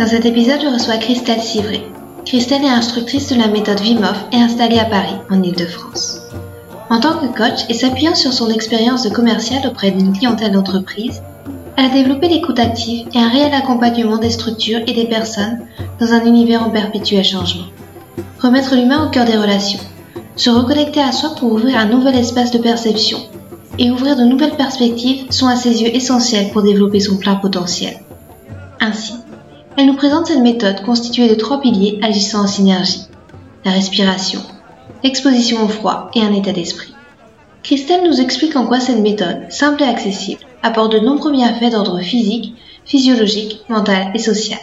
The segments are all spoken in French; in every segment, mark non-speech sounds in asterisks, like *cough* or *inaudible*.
Dans cet épisode, je reçois Christelle Sivré. Christelle est instructrice de la méthode Vimov et installée à Paris, en Ile-de-France. En tant que coach et s'appuyant sur son expérience de commercial auprès d'une clientèle d'entreprise, elle a développé l'écoute active et un réel accompagnement des structures et des personnes dans un univers en perpétuel changement. Remettre l'humain au cœur des relations, se reconnecter à soi pour ouvrir un nouvel espace de perception et ouvrir de nouvelles perspectives sont à ses yeux essentiels pour développer son plein potentiel. Ainsi, elle nous présente cette méthode constituée de trois piliers agissant en synergie. La respiration, l'exposition au froid et un état d'esprit. Christelle nous explique en quoi cette méthode, simple et accessible, apporte de nombreux bienfaits d'ordre physique, physiologique, mental et social.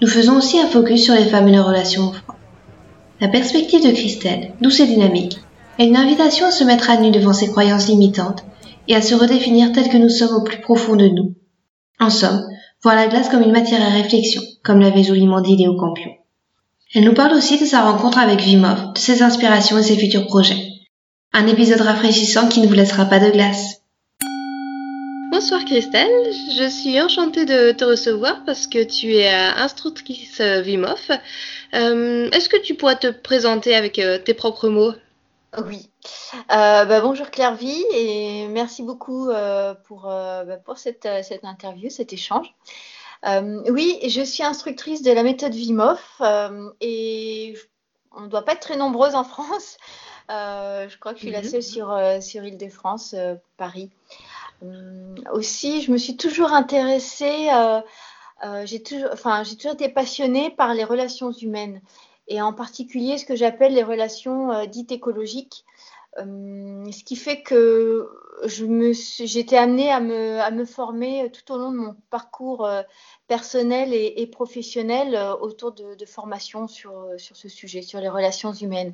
Nous faisons aussi un focus sur les femmes et leurs relations au froid. La perspective de Christelle, douce et dynamique, est une invitation à se mettre à nu devant ses croyances limitantes et à se redéfinir tel que nous sommes au plus profond de nous. En somme, voir la glace comme une matière à réflexion, comme l'avait joliment dit Léo Campion. Elle nous parle aussi de sa rencontre avec Vimov, de ses inspirations et ses futurs projets. Un épisode rafraîchissant qui ne vous laissera pas de glace. Bonsoir Christelle, je suis enchantée de te recevoir parce que tu es instructrice Vimov. Euh, Est-ce que tu pourrais te présenter avec euh, tes propres mots? Oui. Euh, bah, bonjour Clairvy et merci beaucoup euh, pour, euh, bah, pour cette, cette interview, cet échange. Oui, je suis instructrice de la méthode Vimov euh, et on ne doit pas être très nombreuses en France. Je crois que je suis la Mhm. seule sur, sur Île-de-France, Paris. Aussi, je me suis toujours intéressée, j'ai toujours, enfin, j'ai toujours été passionnée par les relations humaines et en particulier ce que j'appelle les relations euh, dites écologiques. Hum, ce qui fait que j'étais amenée à me, former tout au long de mon parcours euh, personnel et, professionnel euh, autour de, formations sur, euh, ce sujet, sur les relations humaines.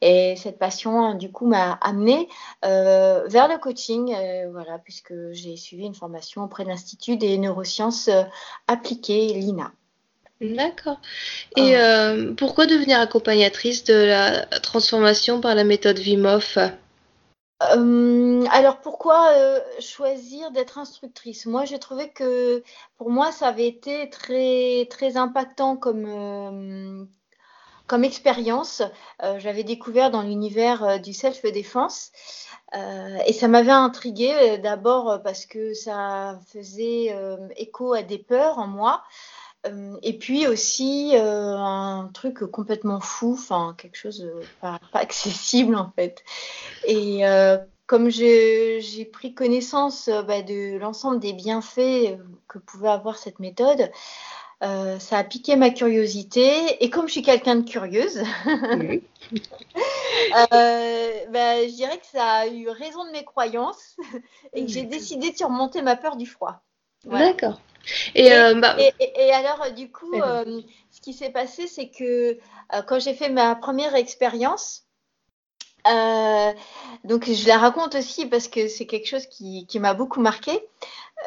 Et cette passion, du coup, m'a amenée euh, vers le coaching, euh, voilà, puisque j'ai suivi une formation auprès de l'Institut des neurosciences euh, appliquées, l'INA. D'accord. Et euh, pourquoi devenir accompagnatrice de la transformation par la méthode Vimov Euh, alors pourquoi euh, choisir d'être instructrice? Moi, j'ai trouvé que pour moi, ça avait été très très impactant comme comme expérience. Euh, j'avais découvert dans l'univers euh, du self-défense euh, et ça m'avait intriguée d'abord parce que ça faisait écho à des peurs en moi. Euh, et puis aussi euh, un truc complètement fou, enfin quelque chose de pas, pas *laughs* accessible en fait. Et euh, comme j'ai pris connaissance euh, bah, de l'ensemble des bienfaits euh, que pouvait avoir cette méthode, euh, ça a piqué ma curiosité. Et comme je suis quelqu'un de curieuse, *laughs* euh, bah, je dirais que ça a eu raison de mes croyances et que j'ai décidé de surmonter ma peur du froid. Voilà. D'accord. Et, euh, bah, Et, et- et alors, euh, du coup, euh, ce qui s'est passé, c'est que euh, quand j'ai fait ma première expérience, donc je la raconte aussi parce que c'est quelque chose qui, qui m'a beaucoup marqué.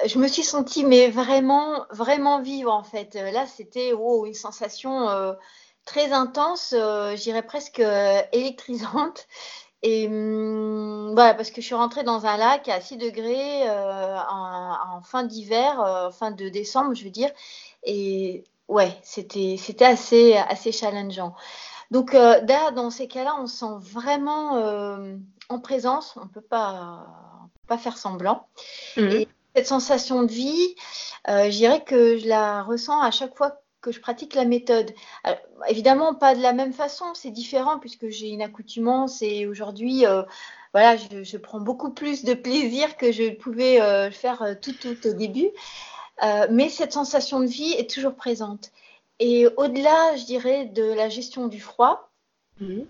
Je me suis sentie mais vraiment, vraiment vivre en fait. Là, c'était wow, une sensation très intense, je dirais presque électrisante. Et hum, voilà, parce que je suis rentrée dans un lac à 6 degrés euh, en, en fin d'hiver, euh, fin de décembre, je veux dire. Et ouais, c'était assez, assez challengeant. Donc euh, là, dans ces cas-là, on se sent vraiment euh, en présence, on peut pas, pas faire semblant. mhm. Et cette sensation de vie, je dirais que je la ressens à chaque fois que je pratique la méthode. Alors, évidemment, pas de la même façon, c'est différent puisque j'ai une accoutumance et aujourd'hui, euh, voilà, je, je prends beaucoup plus de plaisir que je pouvais euh, le faire euh, tout, tout au début. Euh, mais cette sensation de vie est toujours présente. Et au-delà, je dirais, de la gestion du froid, Mhm.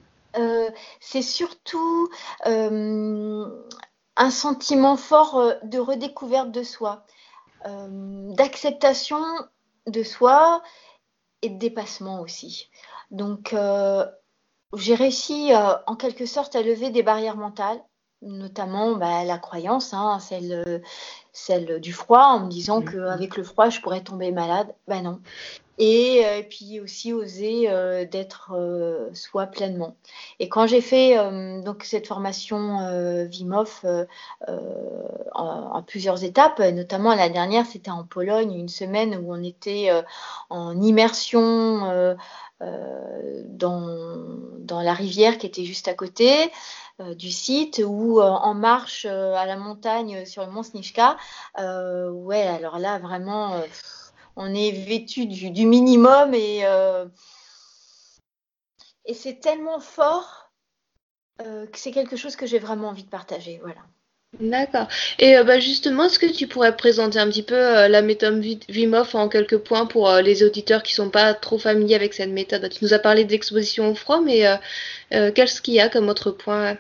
c'est surtout un sentiment fort de redécouverte de soi, d'acceptation de soi et de dépassement aussi. Donc, j'ai réussi en quelque sorte à lever des barrières mentales, notamment bah, la croyance, hein, celle, celle du froid, en me disant mmh. qu'avec le froid, je pourrais tomber malade. Ben non. Et, euh, puis aussi oser euh, d'être euh, soi pleinement. Et quand j'ai fait donc cette formation Vimov en, plusieurs étapes, notamment la dernière, c'était en Pologne, une semaine où on était en immersion dans, dans, la rivière qui était juste à côté du site ou en marche à la montagne sur le mont Snishka. ouais, alors là, vraiment on est vêtu du, minimum et, euh, et c'est tellement fort euh, que c'est quelque chose que j'ai vraiment envie de partager. Voilà. D'accord. Et euh, bah, justement, est-ce que tu pourrais présenter un petit peu la méthode Vimov en quelques points pour les auditeurs qui ne sont pas trop familiers avec cette méthode? Tu nous as parlé d'exposition au froid, mais qu'est-ce qu'il y a comme autre point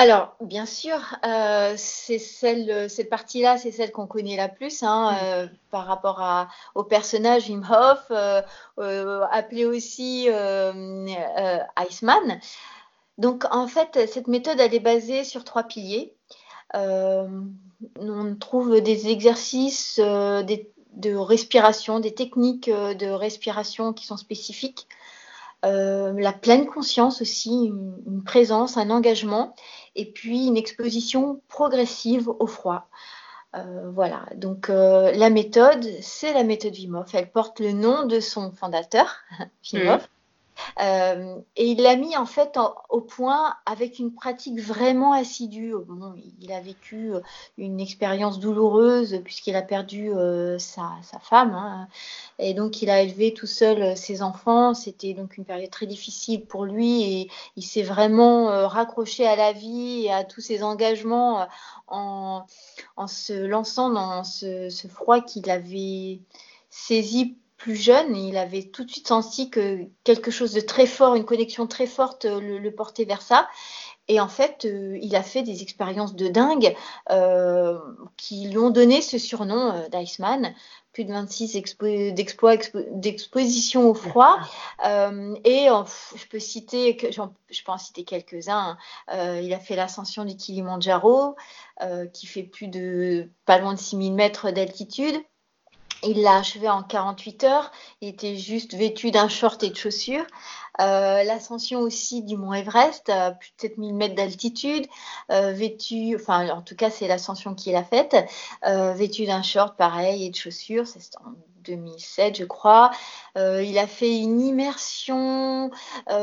alors, bien sûr, euh, c'est celle, cette partie-là, c'est celle qu'on connaît la plus hein, mm. euh, par rapport à, au personnage Wim Hof, euh, appelé aussi Iceman. Donc, en fait, cette méthode, elle est basée sur trois piliers. on trouve des exercices de respiration, des techniques de respiration qui sont spécifiques. La pleine conscience aussi, une présence, un engagement et puis une exposition progressive au froid. Euh, voilà, donc euh, la méthode, c'est la méthode Vimov. Elle porte le nom de son fondateur, *laughs* Vimov. Euh, et il l'a mis en fait au point avec une pratique vraiment assidue. il a vécu euh, une expérience douloureuse puisqu'il a perdu euh, sa, femme. Hein. Et donc il a élevé tout seul ses enfants. C'était donc une période très difficile pour lui et il s'est vraiment raccroché à la vie et à tous ses engagements en, se lançant dans ce, ce froid qu'il avait saisi plus jeune, il avait tout de suite senti que quelque chose de très fort, une connexion très forte euh, le, portait vers ça. Et en fait, euh, il a fait des expériences de dingue euh, qui lui ont donné ce surnom d'Iceman. Plus de 26 d'exploits d'exposition au froid. et je peux citer, je peux en citer quelques-uns. il a fait l'ascension du Kilimanjaro, qui fait plus de pas loin de 6000 mètres d'altitude. Il l'a achevé en 48 heures. Il était juste vêtu d'un short et de chaussures. Euh, l'ascension aussi du mont Everest, à plus de 7000 mètres d'altitude, euh, vêtu, enfin en tout cas c'est l'ascension qu'il a faite, euh, vêtu d'un short pareil et de chaussures, c'est en 2007 je crois. il a fait une immersion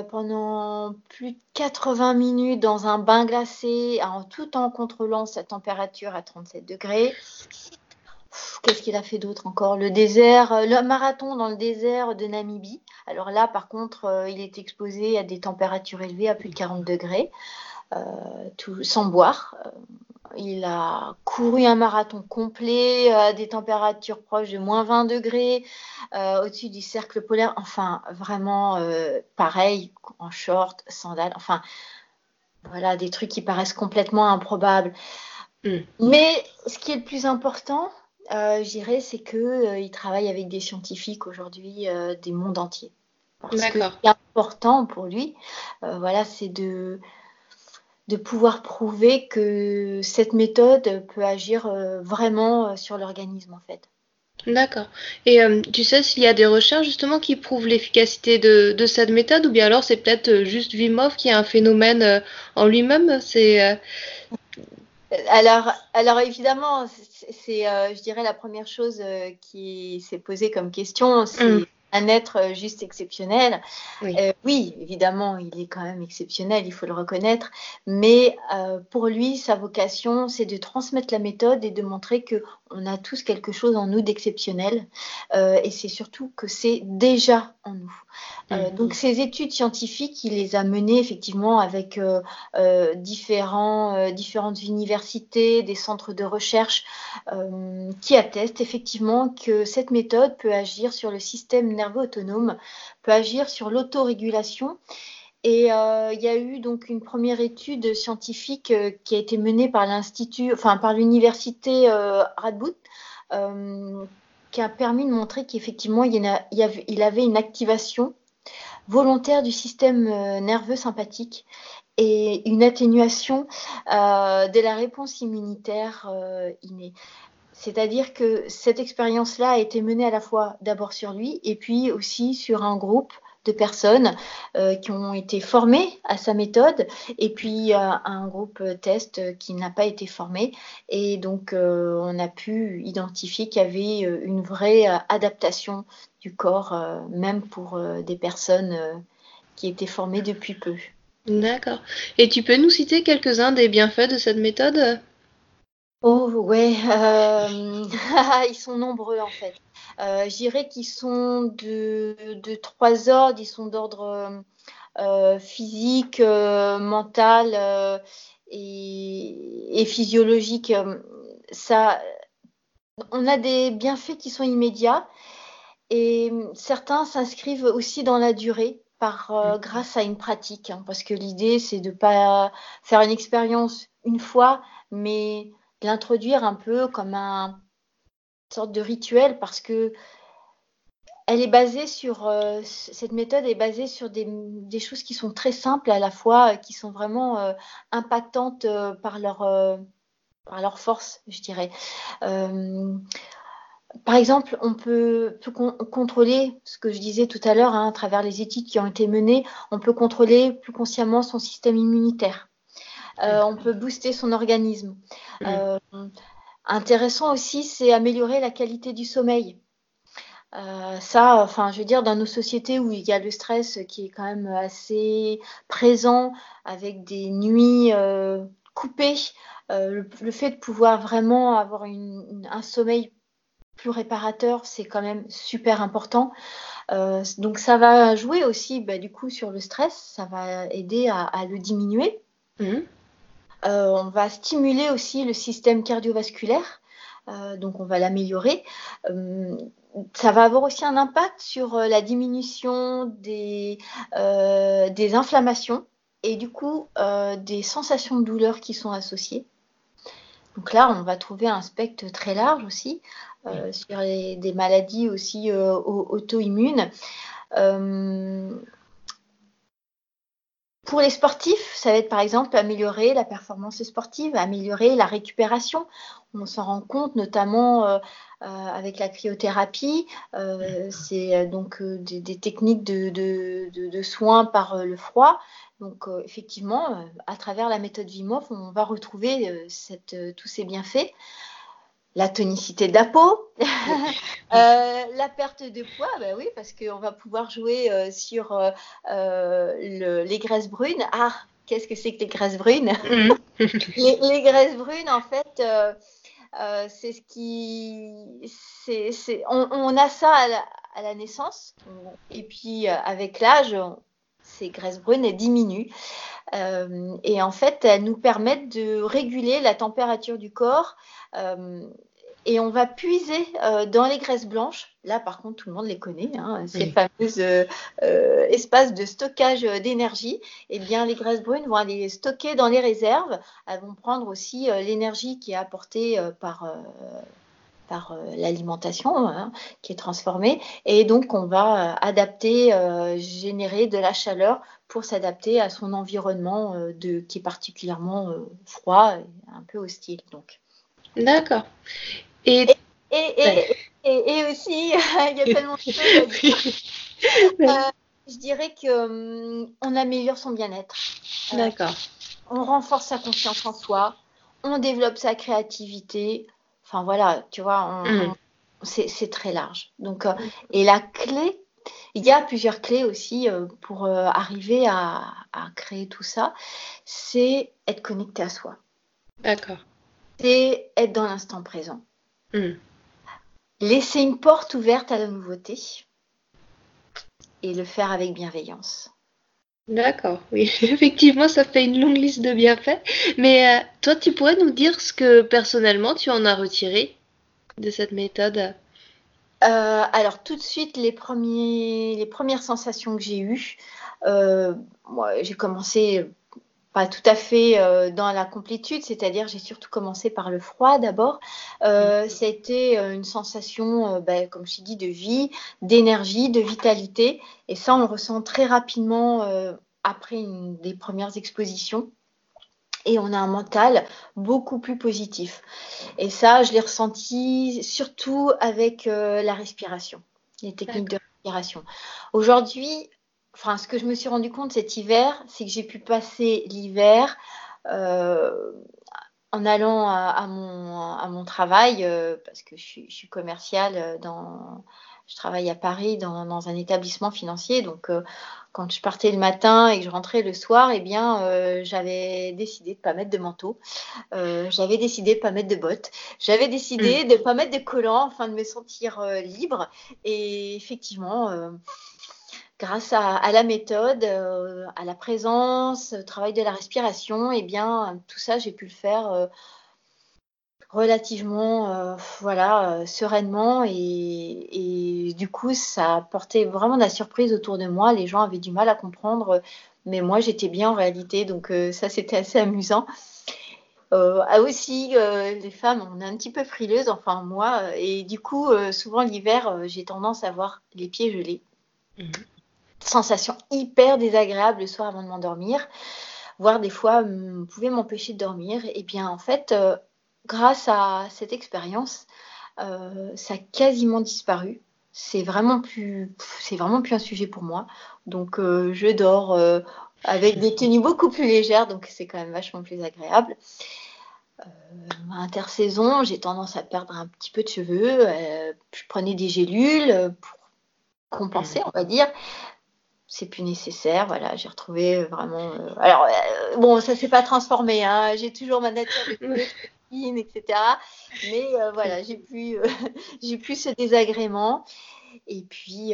pendant plus de 80 minutes dans un bain glacé, en tout en contrôlant sa température à 37 degrés. Qu'est-ce qu'il a fait d'autre encore? Le désert, euh, le marathon dans le désert de Namibie. Alors là, par contre, euh, il est exposé à des températures élevées, à plus de 40 degrés, euh, tout, sans boire. il a couru un marathon complet à des températures proches de moins 20 degrés, au-dessus du cercle polaire. Enfin, vraiment pareil, en short, sandales. Enfin, voilà, des trucs qui paraissent complètement improbables. Mm. Mais ce qui est le plus important, euh, je dirais, c'est qu'il euh, travaille avec des scientifiques aujourd'hui euh, des mondes entiers. ce qui est important pour lui, euh, voilà, c'est de, de pouvoir prouver que cette méthode peut agir vraiment sur l'organisme, en fait. D'accord. Et tu sais s'il y a des recherches justement qui prouvent l'efficacité de, de, cette méthode ou bien alors c'est peut-être juste Vimov qui est un phénomène en lui-même? C'est alors, alors évidemment, c'est, euh, je dirais, la première chose euh, qui s'est posée comme question, c'est mm. un être euh, juste exceptionnel. Oui. évidemment, il est quand même exceptionnel, il faut le reconnaître. Mais pour lui, sa vocation, c'est de transmettre la méthode et de montrer que on a tous quelque chose en nous d'exceptionnel. et c'est surtout que c'est déjà en nous. Euh, mm. donc ces études scientifiques, il les a menées effectivement avec euh, euh, différents, différentes universités, des centres de recherche qui attestent effectivement que cette méthode peut agir sur le système nerveux autonome, peut agir sur l'autorégulation. Et il y a eu donc une première étude scientifique qui a été menée par l'institut, enfin par l'université Radboud qui a permis de montrer qu'effectivement, il, avait une activation volontaire du système euh, nerveux sympathique et une atténuation euh, de la réponse immunitaire euh, innée. C'est-à-dire que cette expérience-là a été menée à la fois d'abord sur lui et puis aussi sur un groupe de personnes euh, qui ont été formées à sa méthode et puis euh, un groupe test qui n'a pas été formé. Et donc, euh, on a pu identifier qu'il y avait une vraie adaptation du corps, même pour des personnes qui étaient formées depuis peu. D'accord. Et tu peux nous citer quelques-uns des bienfaits de cette méthode? Oh ouais, *laughs* ils sont nombreux en fait. Euh, je dirais qu'ils sont de, de, trois ordres. Ils sont d'ordre euh, euh, physique, mental et, et, physiologique. Ça, on a des bienfaits qui sont immédiats et certains s'inscrivent aussi dans la durée. Par, grâce à une pratique, hein, parce que l'idée c'est de ne pas faire une expérience une fois, mais l'introduire un peu comme un, sorte de rituel parce que elle est basée sur euh, cette méthode est basée sur des, choses qui sont très simples à la fois, euh, qui sont vraiment euh, impactantes par leur par leur force, je dirais. par exemple, on peut, contrôler ce que je disais tout à l'heure hein, à travers les études qui ont été menées. On peut contrôler plus consciemment son système immunitaire. on peut booster son organisme. Intéressant aussi, c'est améliorer la qualité du sommeil. Euh, ça, enfin, je veux dire, dans nos sociétés où il y a le stress qui est quand même assez présent, avec des nuits euh, coupées, euh, le, fait de pouvoir vraiment avoir un sommeil plus réparateur, c'est quand même super important. donc ça va jouer aussi, bah, du coup, sur le stress, ça va aider à, le diminuer. Mmh. Euh, on va stimuler aussi le système cardiovasculaire, euh, donc on va l'améliorer. Euh, ça va avoir aussi un impact sur la diminution des, des inflammations et du coup des sensations de douleur qui sont associées. Donc là, on va trouver un spectre très large aussi sur des maladies aussi auto-immunes. Pour les sportifs, ça va être par exemple améliorer la performance sportive, améliorer la récupération. On s'en rend compte notamment euh, euh, avec la cryothérapie. Euh, c'est donc des, techniques de, soins par le froid. Donc effectivement, à travers la méthode Vimov, on va retrouver tous ces bienfaits la tonicité de la peau, *laughs* euh, la perte de poids, bah oui, parce qu'on va pouvoir jouer euh, sur euh, les graisses brunes. Ah, qu'est-ce que c'est que les graisses brunes? Mm. *laughs* les, graisses brunes, en fait, c'est ce qui. c'est on, a ça à la, naissance, et puis avec l'âge, ces graisses brunes elles diminuent. et en fait, elles nous permettent de réguler la température du corps et on va puiser euh, dans les graisses blanches. Là, par contre, tout le monde les connaît, hein, ces fameux euh, euh, espaces de stockage d'énergie. Eh bien, les graisses brunes vont aller stocker dans les réserves. Elles vont prendre aussi l'énergie qui est apportée par par l'alimentation hein, qui est transformée. Et donc, on va adapter, générer de la chaleur pour s'adapter à son environnement de, qui est particulièrement froid et un peu hostile. Donc. D'accord. Et, et, et, aussi, *laughs* il y a tellement de choses euh, je dirais qu'on hum, améliore son bien-être. Euh, D'accord. on renforce sa confiance en soi, on développe sa créativité. Enfin voilà, tu vois, mm. c'est très large. Donc, euh, et la clé, il y a plusieurs clés aussi pour arriver à, à, créer tout ça. C'est être connecté à soi. D'accord. C'est être dans l'instant présent. Hmm. Laisser une porte ouverte à la nouveauté et le faire avec bienveillance. D'accord, oui, *laughs* effectivement, ça fait une longue liste de bienfaits. Mais euh, toi, tu pourrais nous dire ce que personnellement tu en as retiré de cette méthode? Euh, Alors, tout de suite, les, premiers, les premières sensations que j'ai eues, euh, moi, j'ai commencé pas tout à fait euh, dans la complétude, c'est-à-dire j'ai surtout commencé par le froid d'abord. Euh, ça a été euh, une sensation, ben, comme je dit, de vie, d'énergie, de vitalité. Et ça, on le ressent très rapidement après une des premières expositions. Et on a un mental beaucoup plus positif. Et ça, je l'ai ressenti surtout avec la respiration, les techniques de respiration. Aujourd'hui, enfin, ce que je me suis rendu compte cet hiver, c'est que j'ai pu passer l'hiver euh, en allant à, mon, travail, euh, parce que je suis, je commerciale dans, je travaille à Paris dans, un établissement financier. Donc, euh, quand je partais le matin et que je rentrais le soir, eh bien, j'avais décidé de ne pas mettre de manteau. j'avais décidé de ne pas mettre de bottes. J'avais décidé mm. de ne pas mettre de collants afin de me sentir libre. Et effectivement, grâce à, la méthode, euh, à la présence, au travail de la respiration, et eh bien, tout ça, j'ai pu le faire euh, relativement, euh, voilà, sereinement. Et, du coup, ça a porté vraiment de la surprise autour de moi. Les gens avaient du mal à comprendre, mais moi, j'étais bien en réalité. Donc, ça, c'était assez amusant. ah aussi, les femmes, on est un petit peu frileuses, enfin moi, et du coup, souvent l'hiver, j'ai tendance à avoir les pieds gelés. Mmh sensation hyper désagréable le soir avant de m'endormir, voire des fois pouvait m'empêcher de dormir. Et bien en fait, euh, grâce à cette expérience, euh, ça a quasiment disparu. C'est vraiment plus, c'est vraiment plus un sujet pour moi. Donc euh, je dors avec des tenues beaucoup plus légères, donc c'est quand même vachement plus agréable. intersaison, j'ai tendance à perdre un petit peu de cheveux. je prenais des gélules pour compenser, mmh. on va dire c'est plus nécessaire. Voilà, j'ai retrouvé euh, vraiment. Euh, alors, euh, bon, ça s'est pas transformé. Hein, j'ai toujours ma nature de copine, etc. Mais voilà, j'ai plus, *laughs* j'ai plus ce désagrément. Et puis,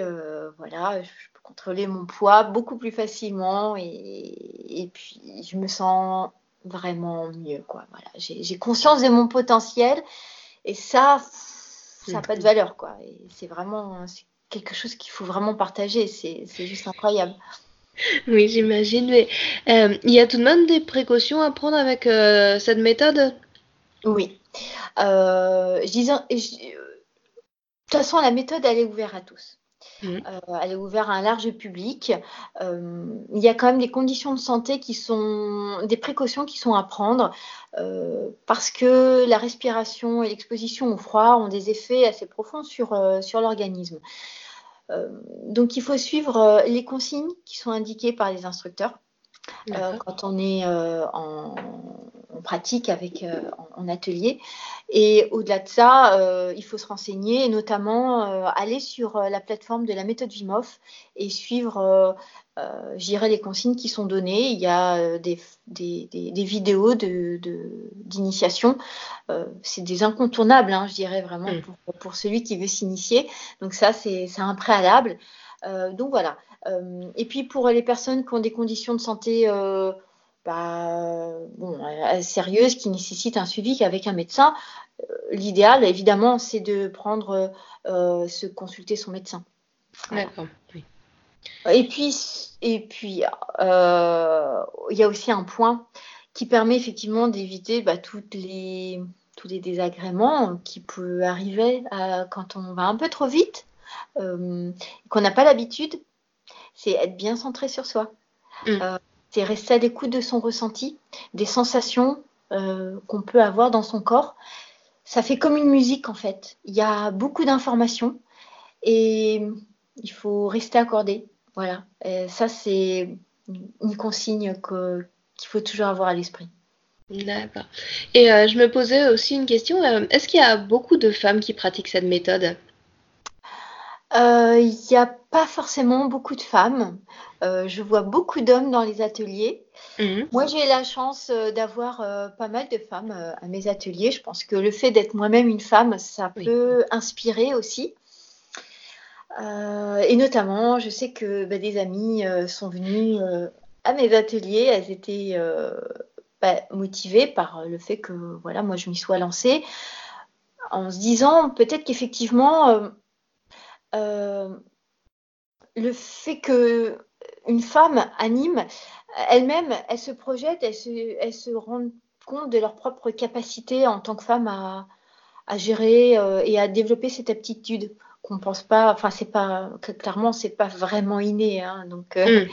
voilà, je peux contrôler mon poids beaucoup plus facilement. Et, et puis, je me sens vraiment mieux. Quoi. Voilà, j'ai conscience de mon potentiel. Et ça, ça n'a pas de valeur. Quoi. Et c'est vraiment quelque chose qu'il faut vraiment partager. C'est juste incroyable. Oui, j'imagine. Mais euh, il y a tout de même des précautions à prendre avec euh, cette méthode? Oui. Euh, je disais, de toute façon, la méthode, elle est ouverte à tous. Mmh. elle est ouverte à un large public. il y a quand même des conditions de santé qui sont, des précautions qui sont à prendre parce que la respiration et l'exposition au froid ont des effets assez profonds sur, sur l'organisme. Euh, donc il faut suivre euh, les consignes qui sont indiquées par les instructeurs. Euh, quand on est en, pratique avec en, atelier. Et au-delà de ça, il faut se renseigner et notamment aller sur la plateforme de la méthode Vimov et suivre euh, j'irai les consignes qui sont données. Il y a euh, des, vidéos d'initiation. De, euh, c'est des incontournables, hein, je dirais vraiment, mm. pour, celui qui veut s'initier. Donc ça, c'est un préalable. donc voilà. Et puis pour les personnes qui ont des conditions de santé bah, sérieuses, qui nécessitent un suivi avec un médecin, l'idéal, évidemment, c'est de prendre, se consulter son médecin. D'accord. Et puis, et puis euh, il y a aussi un point qui permet effectivement d'éviter bah, toutes les, tous les désagréments qui peuvent arriver quand on va un peu trop vite, euh, qu'on n'a pas l'habitude. C'est être bien centré sur soi. Mm. Euh, c'est rester à l'écoute de son ressenti, des sensations qu'on peut avoir dans son corps. Ça fait comme une musique en fait. Il y a beaucoup d'informations et il faut rester accordé. Voilà, ça c'est une consigne qu'il faut toujours avoir à l'esprit. D'accord. Et euh, je me posais aussi une question, euh, est-ce qu'il y a beaucoup de femmes qui pratiquent cette méthode? euh, Il n'y a pas forcément beaucoup de femmes. je vois beaucoup d'hommes dans les ateliers. Mmh. Moi, j'ai la chance d'avoir pas mal de femmes à mes ateliers. Je pense que le fait d'être moi-même une femme, ça peut inspirer aussi. Euh, et notamment, je sais que bah, des amis euh, sont venus euh, à mes ateliers. Elles étaient bah, motivées par le fait que voilà, moi je m'y sois lancée, en se disant peut-être qu'effectivement le fait que une femme anime, elle-même, elle se projette, elle se, elle se rend compte de leur propre capacité en tant que femme à, à gérer euh, et à développer cette aptitude qu'on pense pas, enfin c'est pas clairement c'est pas vraiment inné, hein, donc euh, hmm.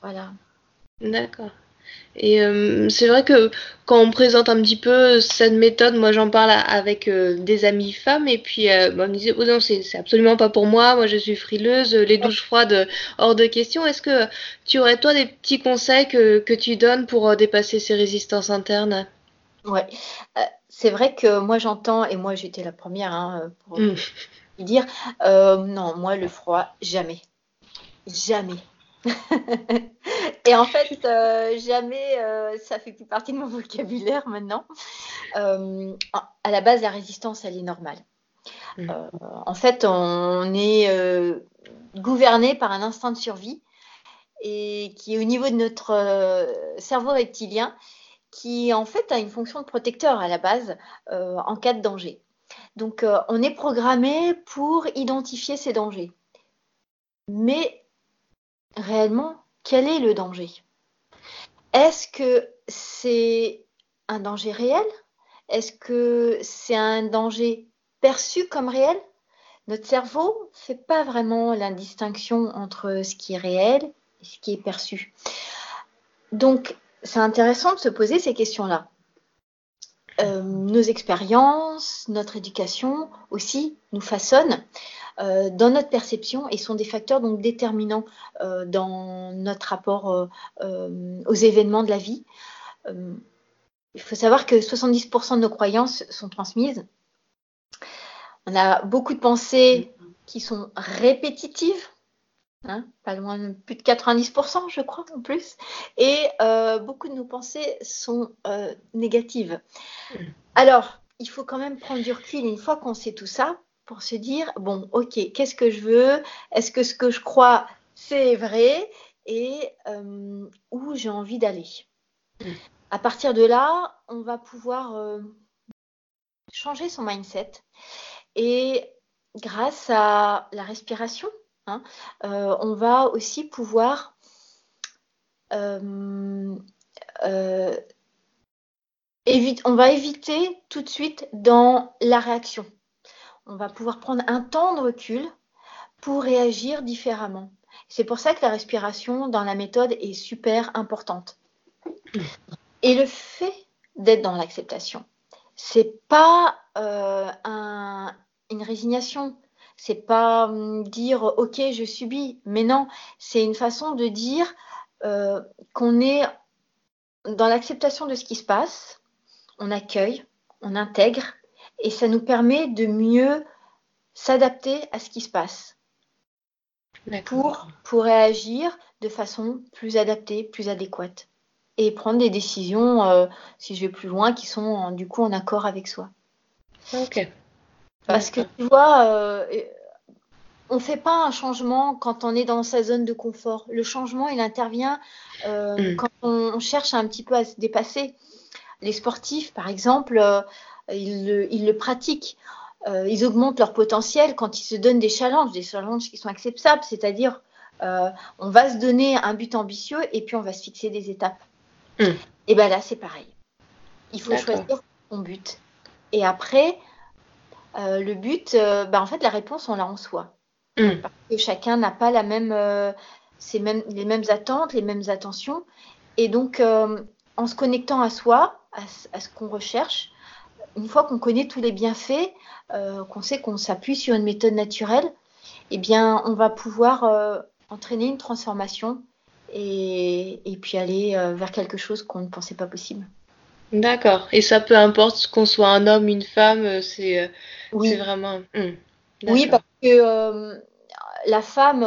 voilà. D'accord. Et euh, c'est vrai que quand on présente un petit peu cette méthode, moi j'en parle avec euh, des amies femmes et puis euh, bah, me disent oh non c'est absolument pas pour moi, moi je suis frileuse, les douches froides hors de question. Est-ce que tu aurais toi des petits conseils que, que tu donnes pour dépasser ces résistances internes? Ouais, c'est vrai que moi j'entends et moi j'étais la première hein, pour mmh. dire non moi le froid jamais, jamais. *laughs* et en fait, euh, jamais, euh, ça fait plus partie de mon *laughs* vocabulaire maintenant. Euh, à la base, la résistance, elle est normale. Mm. en fait, on est gouverné par un instinct de survie et qui est au niveau de notre cerveau reptilien, qui en fait a une fonction de protecteur à la base en cas de danger. Donc, on est programmé pour identifier ces dangers. Mais réellement, quel est le danger? Est-ce que c'est un danger réel? Est-ce que c'est un danger perçu comme réel? Notre cerveau ne fait pas vraiment la distinction entre ce qui est réel et ce qui est perçu. Donc, c'est intéressant de se poser ces questions-là. Euh, nos expériences, notre éducation aussi nous façonnent euh, dans notre perception et sont des facteurs donc déterminants euh, dans notre rapport aux événements de la vie. il faut savoir que 70% de nos croyances sont transmises. On a beaucoup de pensées qui sont répétitives, Hein, pas loin de plus de 90%, je crois, en plus. Et euh, beaucoup de nos pensées sont euh, négatives. Hmm. Alors, il faut quand même prendre du recul une fois qu'on sait tout ça pour se dire, bon, ok, qu'est-ce que je veux? Est-ce que ce que je crois, c'est vrai? Et euh, où j'ai envie d'aller? Hmm. À partir de là, on va pouvoir changer son mindset. Et grâce à la respiration, Hein. Euh, on va aussi pouvoir euh, euh, on va éviter tout de suite dans la réaction. On va pouvoir prendre un temps de recul pour réagir différemment. C'est pour ça que la respiration dans la méthode est super importante. Et le fait d'être dans l'acceptation, c'est pas une résignation, c'est pas hum, dire ok je subis, mais non, c'est une façon de dire euh, qu'on est dans l'acceptation de ce qui se passe, on accueille, on intègre, et ça nous permet de mieux s'adapter à ce qui se passe pour, pour réagir de façon plus adaptée, plus adéquate et prendre des décisions, euh, si je vais plus loin, qui sont du coup en accord avec soi. Ok. Parce que tu vois, euh, on ne fait pas un changement quand on est dans sa zone de confort. Le changement, il intervient euh, mm. quand on, cherche un petit peu à se dépasser. Les sportifs, par exemple, euh, ils, le, pratiquent. ils augmentent leur potentiel quand ils se donnent des challenges, des challenges qui sont acceptables, c'est-à-dire on va se donner un but ambitieux et puis on va se fixer des étapes. Mm. Et bien là, c'est pareil. Il faut choisir son but. Et après, euh, le but, euh, bah, en fait, la réponse, on l'a en soi. Mm. Parce que chacun n'a pas la même, euh, les mêmes attentes, les mêmes attentions. Et donc, en se connectant à soi, à, ce qu'on recherche, une fois qu'on connaît tous les bienfaits, qu'on sait qu'on s'appuie sur une méthode naturelle, eh bien, on va pouvoir entraîner une transformation et, et puis aller vers quelque chose qu'on ne pensait pas possible. D'accord. Et ça, peu importe qu'on soit un homme, une femme, euh, c'est euh, vraiment. Hmm. Oui, parce que euh, la femme,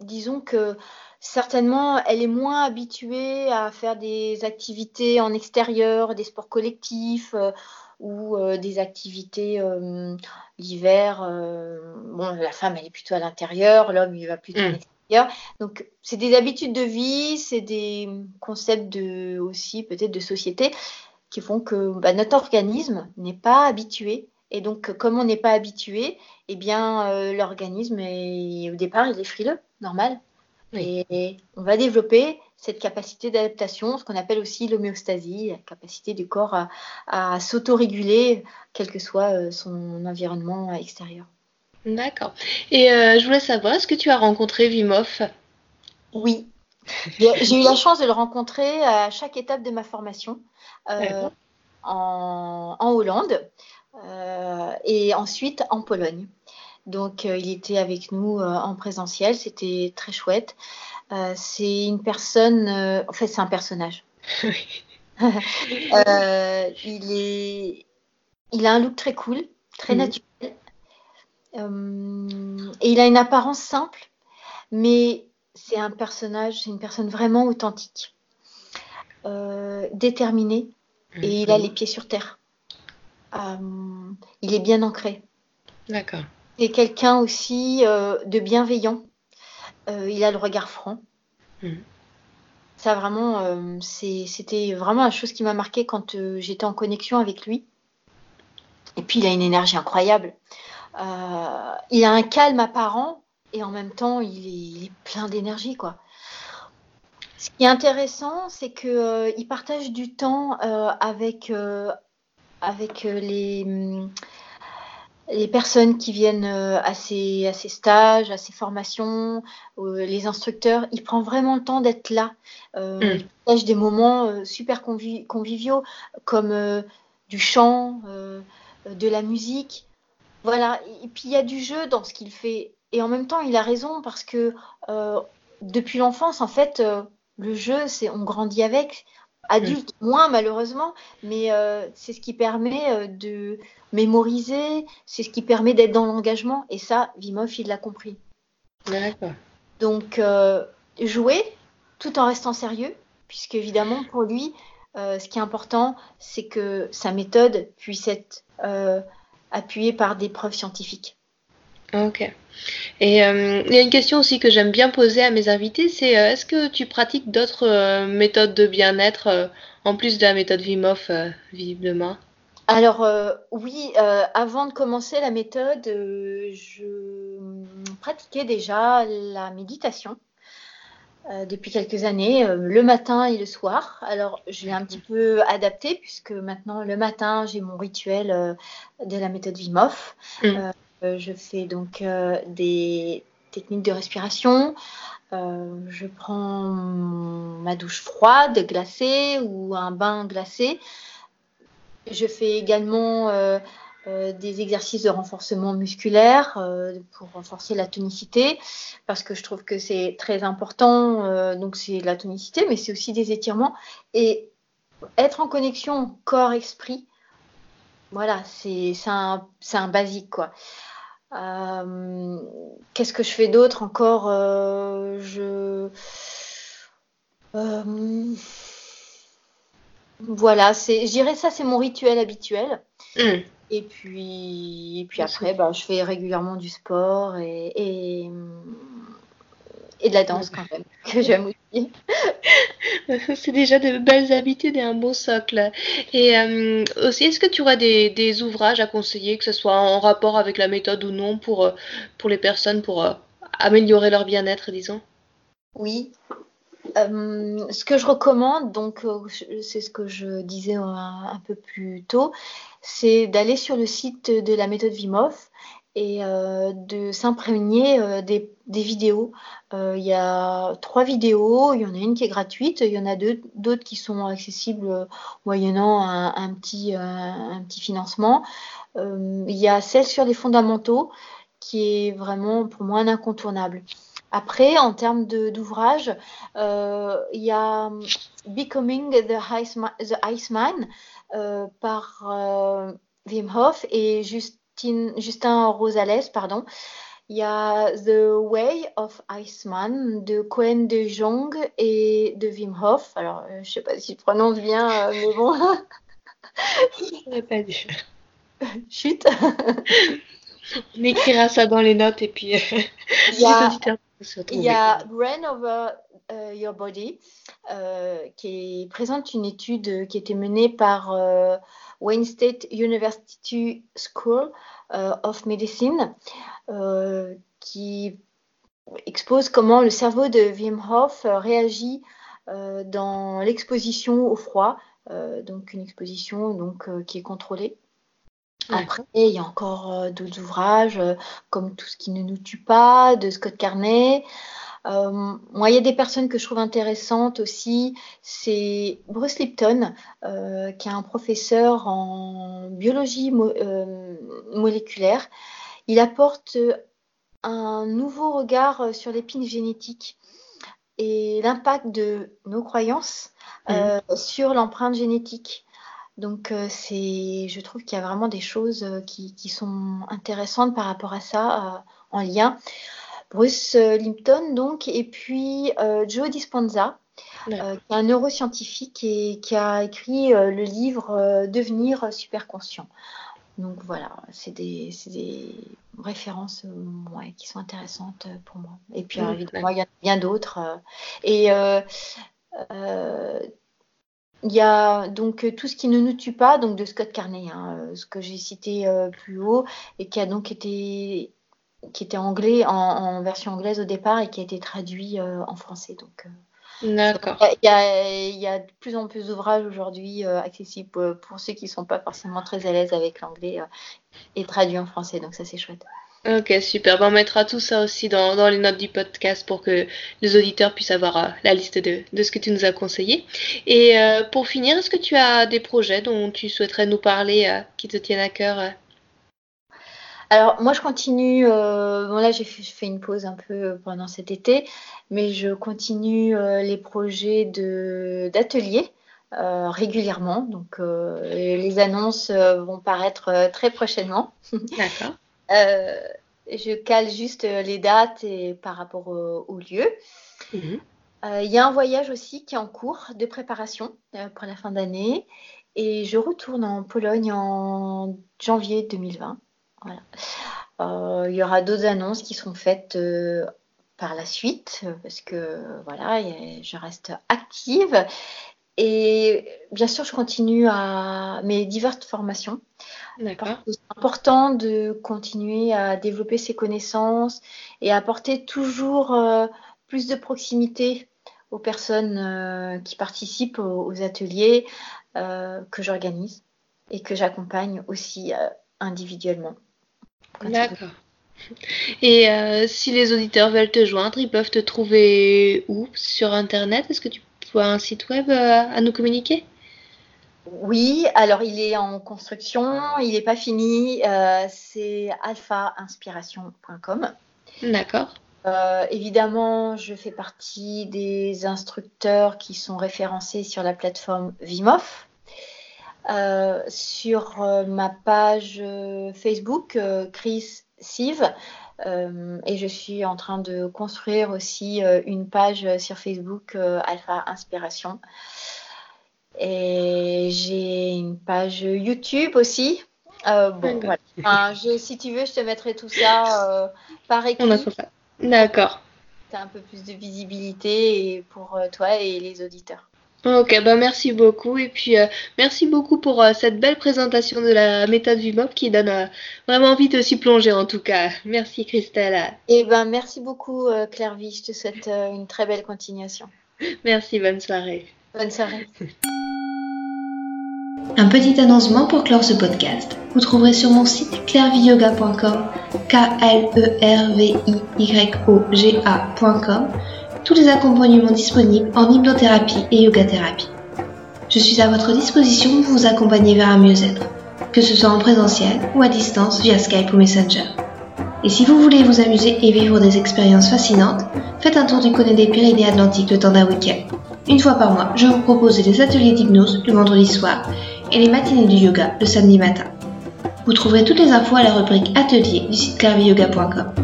disons que certainement, elle est moins habituée à faire des activités en extérieur, des sports collectifs ou des activités l'hiver. bon, la femme, elle est plutôt à l'intérieur, l'homme, il va plutôt à hmm. Donc, c'est des habitudes de vie, c'est des concepts de, aussi peut-être de société qui font que bah, notre organisme n'est pas habitué. Et donc, comme on n'est pas habitué, eh bien, euh, l'organisme, au départ, il est frileux, normal. Et on va développer cette capacité d'adaptation, ce qu'on appelle aussi l'homéostasie, la capacité du corps à, à s'autoréguler, quel que soit euh, son environnement extérieur. D'accord. Et euh, je voulais savoir, est-ce que tu as rencontré Vimov Oui. J'ai eu la chance de le rencontrer à chaque étape de ma formation euh, en, en, Hollande et ensuite en Pologne. Donc, il était avec nous en présentiel, c'était très chouette. Euh, c'est une personne, euh, en fait, c'est un personnage. *laughs* Euh, il est, il a un look très cool, très mhm. naturel, et il a une apparence simple, mais c'est un personnage, c'est une personne vraiment authentique, déterminée, et il a mhm. les pieds sur terre. il est bien ancré. D'accord. C'est quelqu'un aussi de bienveillant. Euh, il a le regard franc. Mm. Ça vraiment, euh, c'était vraiment la chose qui m'a marqué quand euh, j'étais en connexion avec lui. Et puis il a une énergie incroyable. il a un calme apparent et en même temps il est, plein d'énergie quoi. Ce qui est intéressant, c'est qu'il partage du temps avec, avec les, les personnes qui viennent euh, à ces, à ces stages, à ces formations, euh, les instructeurs, ils prennent vraiment le temps d'être là. Euh, mm. des moments euh, super conviviaux comme du chant, de la musique. Voilà. Et puis il y a du jeu dans ce qu'il fait. Et en même temps, il a raison parce que depuis l'enfance, en fait, le jeu, c'est on grandit avec. Adulte, moins malheureusement, mais c'est ce qui permet de mémoriser, c'est ce qui permet d'être dans l'engagement. Et ça, Vimov, il l'a compris. D'accord. Donc, euh, jouer tout en restant sérieux, puisque évidemment, pour lui, euh, ce qui est important, c'est que sa méthode puisse être euh, appuyée par des preuves scientifiques. Ok. Et il y a une question aussi que j'aime bien poser à mes invités, c'est est-ce que tu pratiques d'autres méthodes de bien-être en plus de la méthode Vimov, visiblement alors euh, oui, euh, avant de commencer la méthode, euh, je pratiquais déjà la méditation depuis quelques années, le matin et le soir. Alors je l'ai un petit peu adapté puisque maintenant le matin j'ai mon rituel de la méthode. Mm. Je fais donc des techniques de respiration. je prends ma douche froide, glacée ou un bain glacé. Je fais également euh, euh, des exercices de renforcement musculaire euh, pour renforcer la tonicité, parce que je trouve que c'est très important. donc c'est la tonicité, mais c'est aussi des étirements. Et être en connexion corps-esprit, voilà, c'est un, un, basique, quoi. Qu'est-ce que je fais d'autre encore Je voilà, c'est, je dirais ça, c'est mon rituel habituel. Hmm. Et puis, et puis après, bah, je fais régulièrement du sport et, et, de la danse quand même, *laughs* que j'aime aussi. *laughs* c'est déjà de belles habitudes et un beau socle. Et euh, aussi, est-ce que tu auras des, des, ouvrages à conseiller, que ce soit en rapport avec la méthode ou non, pour, euh, pour les personnes, pour euh, améliorer leur bien-être, disons? Oui, euh, ce que je recommande, donc c'est ce que je disais un, peu plus tôt, c'est d'aller sur le site de la méthode Vimov et euh, de s'imprégner des, vidéos. Il y a trois vidéos, il y en a une qui est gratuite, il y en a d'autres qui sont accessibles moyennant un, petit, un, petit financement. il y a celle sur les fondamentaux qui est vraiment pour moi un incontournable. Après, en termes d'ouvrage, euh, il y a Becoming the, Iceman, euh, par euh, Wim Hof et Justin Rosales, pardon. Il y a The Way of Iceman de Cohen de Jong et de Wim Hof. Alors, je ne sais pas si je prononce bien, mais bon. *laughs* je n'aurais pas dû. *laughs* Chut. On écrira ça dans les notes et puis il y a, il y a Brain Over euh, Your Body euh, qui présente une étude qui a été menée par euh, Wayne State University School of Medicine qui expose comment le cerveau de Wim Hof réagit dans l'exposition au froid, donc une exposition donc, qui est contrôlée. Après, il y a encore d'autres ouvrages comme Tout ce qui ne nous tue pas de Scott Carney. Euh, moi, il y a des personnes que je trouve intéressantes aussi. C'est Bruce Lipton, euh, qui est un professeur en biologie euh, moléculaire. Il apporte un nouveau regard sur l'épigénétique et l'impact de nos croyances mmh. sur l'empreinte génétique. Donc, c'est, je trouve qu'il y a vraiment des choses qui, qui, sont intéressantes par rapport à ça en lien. Bruce euh, Limpton, donc, et puis euh, Joe Dispenza, euh, qui est un neuroscientifique et qui a écrit le livre Devenir superconscient. Donc voilà, c'est des, références qui sont intéressantes pour moi. Et puis évidemment, il y a bien d'autres. et il y a donc tout ce qui ne nous tue pas, donc de Scott Carney, hein, ce que j'ai cité plus haut, et qui a donc été qui était anglais en, version anglaise au départ et qui a été traduit euh, en français. Donc, euh, D'accord. Il y, a de plus en plus d'ouvrages aujourd'hui euh, accessibles pour, ceux qui ne sont pas forcément très à l'aise avec l'anglais et traduits en français. Donc ça c'est chouette. Ok, super. on mettra tout ça aussi dans, les notes du podcast pour que les auditeurs puissent avoir la liste de, de, ce que tu nous as conseillé. Et pour finir, est-ce que tu as des projets dont tu souhaiterais nous parler qui te tiennent à cœur alors moi je continue, euh, bon là j'ai fait, une pause un peu pendant cet été, mais je continue euh, les projets d'ateliers euh, régulièrement. Donc les annonces vont paraître très prochainement. D'accord. *laughs* je cale juste les dates et par rapport au, lieu. Mhm. Il y a un voyage aussi qui est en cours de préparation pour la fin d'année et je retourne en Pologne en janvier 2020. Euh, il y aura d'autres annonces qui sont faites euh, par la suite parce que voilà, je reste active. Et bien sûr, je continue à mes diverses formations. D'accord. C'est important de continuer à développer ses connaissances et apporter toujours euh, plus de proximité aux personnes qui participent aux ateliers que j'organise et que j'accompagne aussi individuellement. D'accord. Et euh, si les auditeurs veulent te joindre, ils peuvent te trouver où? Sur Internet? Est-ce que tu as un site web euh, à nous communiquer? Oui, alors il est en construction, il n'est pas fini. Euh, c'est alphainspiration.com. D'accord. évidemment, je fais partie des instructeurs qui sont référencés sur la plateforme Vimof. Euh, sur euh, ma page euh, Facebook, Chris Sive. et je suis en train de construire aussi une page sur Facebook Alpha Inspiration. Et j'ai une page YouTube aussi. bon, voilà. si tu veux, je te mettrai tout ça par écrit. D'accord. Tu as un peu plus de visibilité pour toi et les auditeurs. Ok, bah merci beaucoup. Et puis, euh, merci beaucoup pour euh, cette belle présentation de la méthode VIMOP qui donne euh, vraiment envie de s'y plonger en tout cas. Merci Christelle. Et eh ben, merci beaucoup Claire Je te souhaite une très belle continuation. *laughs* Merci, bonne soirée. Bonne soirée. *laughs* Un petit annoncement pour clore ce podcast. Vous trouverez sur mon site clairviyoga.com, k l e r v i y o g a.com tous les accompagnements disponibles en hypnothérapie et yoga-thérapie. Je suis à votre disposition pour vous accompagner vers un mieux-être, que ce soit en présentiel ou à distance via Skype ou Messenger. Et si vous voulez vous amuser et vivre des expériences fascinantes, faites un tour du côté des Pyrénées Atlantiques le temps d'un week-end. Une fois par mois, je vous propose des ateliers d'hypnose le vendredi soir et les matinées du yoga le samedi matin. Vous trouverez toutes les infos à la rubrique Atelier du site clairviyoga.com.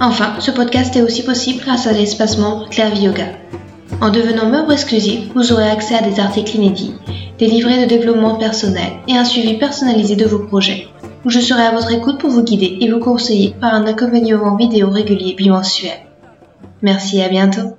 Enfin, ce podcast est aussi possible grâce à l'espace membre Clairvy Yoga. En devenant membre exclusif, vous aurez accès à des articles inédits, des livrets de développement personnel et un suivi personnalisé de vos projets, je serai à votre écoute pour vous guider et vous conseiller par un accompagnement vidéo régulier bimensuel. Merci et à bientôt.